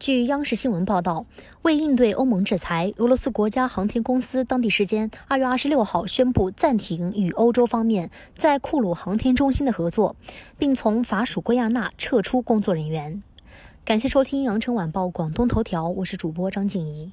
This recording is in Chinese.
据央视新闻报道为应对欧盟制裁俄罗斯国家航天公司当地时间二月二十六号宣布暂停与欧洲方面在库鲁航天中心的合作并从法属圭亚那撤出工作人员。感谢收听羊城晚报广东头条我是主播张静怡。